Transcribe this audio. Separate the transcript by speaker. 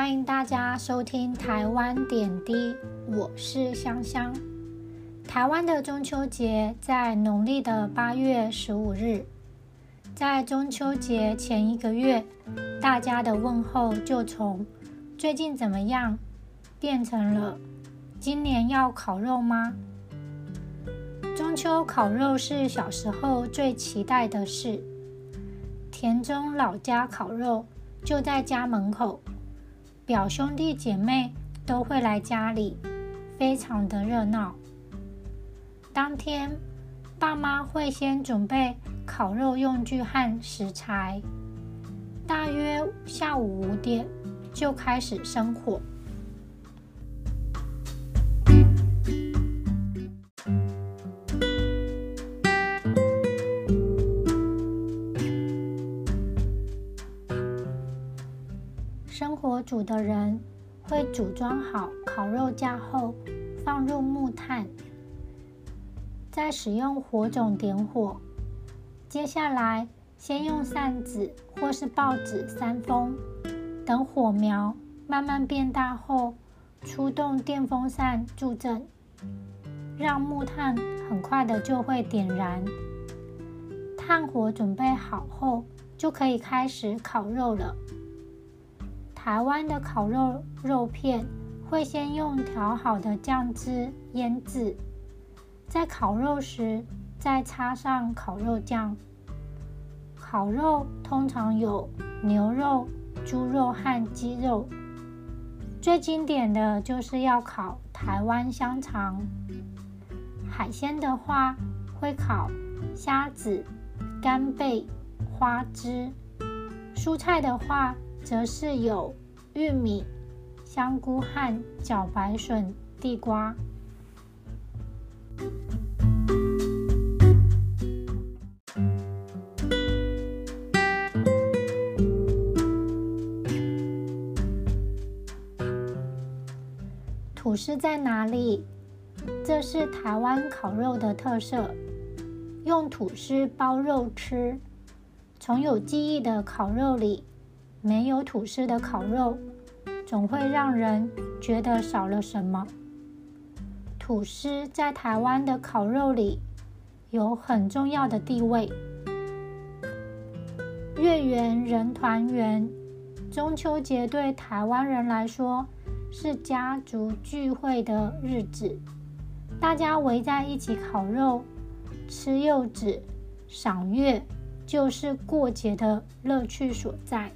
Speaker 1: 欢迎大家收听台湾点滴，我是香香。台湾的中秋节在农历的八月十五日，在中秋节前一个月，大家的问候就从“最近怎么样”变成了“今年要烤肉吗？”中秋烤肉是小时候最期待的事。田中老家烤肉就在家门口，表兄弟姐妹都会来家里，非常的热闹。当天，爸妈会先准备烤肉用具和食材，大约下午五点就开始生火。生火煮的人会组装好烤肉架后，放入木炭，再使用火种点火。接下来，先用扇子或是报纸扇风，等火苗慢慢变大后，出动电风扇助阵，让木炭很快的就会点燃。炭火准备好后，就可以开始烤肉了。台湾的烤肉肉片会先用调好的酱汁腌制，在烤肉时再插上烤肉酱。烤肉通常有牛肉、猪肉和鸡肉，最经典的就是要烤台湾香肠。海鲜的话会烤虾子、干贝、花枝；蔬菜的话。则是有玉米、香菇和茭白笋、地瓜。吐司在哪里？这是台湾烤肉的特色，用吐司包肉吃。从有记忆的烤肉里。没有吐司的烤肉，总会让人觉得少了什么。吐司在台湾的烤肉里有很重要的地位。月圆人团圆，中秋节对台湾人来说是家族聚会的日子，大家围在一起烤肉、吃柚子、赏月，就是过节的乐趣所在。